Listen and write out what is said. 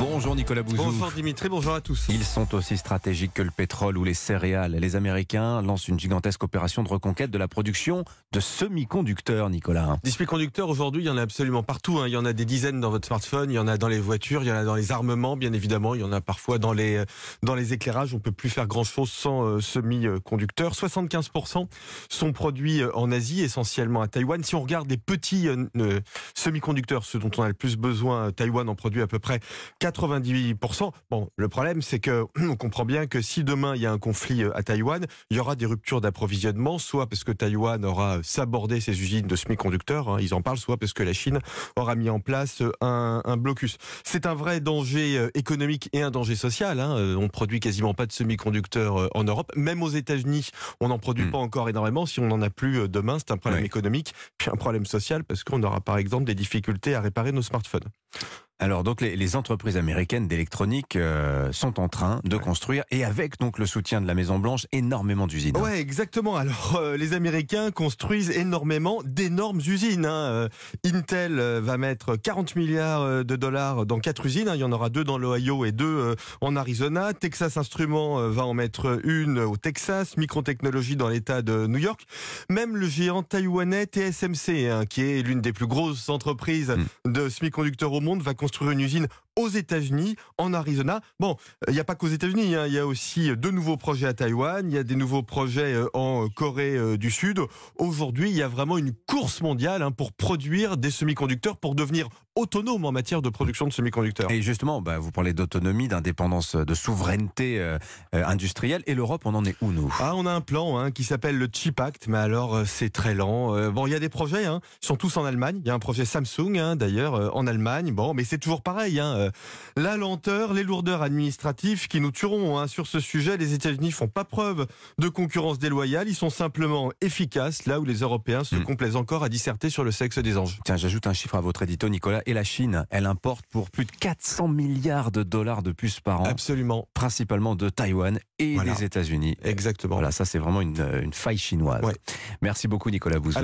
Bonjour Nicolas Bouzou. Bonjour Dimitri, bonjour à tous. Ils sont aussi stratégiques que le pétrole ou les céréales. Les Américains lancent une gigantesque opération de reconquête de la production de semi-conducteurs, Nicolas. Des semi-conducteurs, aujourd'hui, il y en a absolument partout. hein. Il y en a des dizaines dans votre smartphone, il y en a dans les voitures, il y en a dans les armements, bien évidemment. Il y en a parfois dans les, euh, dans les éclairages. On peut plus faire grand-chose sans euh, semi-conducteurs. 75% sont produits euh, en Asie, essentiellement à Taïwan. Si on regarde les petits euh, semi-conducteurs, ceux dont on a le plus besoin, Taïwan en produit à peu près 98%. Bon, le problème, c'est que on comprend bien que si demain il y a un conflit euh, à Taïwan, il y aura des ruptures d'approvisionnement, soit parce que Taïwan aura sabordé ses usines de semi-conducteurs, hein, ils en parlent, soit parce que la Chine aura mis en place euh, un, un blocus. C'est un vrai danger euh, économique et un danger social. Hein. Euh, On produit quasiment pas de semi-conducteurs euh, en Europe, même aux États-Unis, on n'en produit Hmm. pas encore énormément. Si on n'en a plus euh, demain, c'est un problème Ouais. économique, puis un problème social parce qu'on aura par exemple des difficultés à réparer nos smartphones. Alors donc les, les entreprises américaines d'électronique euh, sont en train de Ouais. construire et avec donc le soutien de la Maison Blanche énormément d'usines. Ouais, exactement. Alors, euh, les Américains construisent énormément d'énormes usines. hein. Euh, Intel va mettre 40 milliards de dollars dans quatre usines. hein. Il y en aura deux dans l'Ohio et deux en Arizona. Texas Instruments va en mettre une au Texas. Microtechnologie dans l'État de New York. Même le géant taïwanais TSMC, hein, qui est l'une des plus grosses entreprises de semi-conducteurs au monde, va construire une usine aux États-Unis, en Arizona. Bon, il n'y a pas qu'aux États-Unis, hein, il y a aussi de nouveaux projets à Taïwan, il y a des nouveaux projets euh, en Corée euh, du Sud. Aujourd'hui, il y a vraiment une course mondiale hein, pour produire des semi-conducteurs, pour devenir autonome en matière de production de semi-conducteurs. Et justement, bah, vous parlez d'autonomie, d'indépendance, de souveraineté euh, euh, industrielle. Et l'Europe, on en est où nous? Ah, on a un plan hein, qui s'appelle le Chip Act, mais alors euh, c'est très lent. Bon, il y a des projets, ils sont tous en Allemagne. Il y a un projet Samsung, d'ailleurs, en Allemagne. Bon, mais c'est toujours pareil. Hein, euh, la lenteur, les lourdeurs administratives qui nous tueront hein, sur ce sujet. Les États-Unis font pas preuve de concurrence déloyale. Ils sont simplement efficaces là où les Européens se Mm. complaisent encore à disserter sur le sexe des anges. Tiens, j'ajoute un chiffre à votre édito, Nicolas. Et la Chine, elle importe pour plus de 400 milliards de dollars de plus par an, Absolument, principalement de Taïwan et Voilà. des États-Unis. exactement. Voilà, ça c'est vraiment une, une faille chinoise. Ouais. Merci beaucoup Nicolas Bouzou.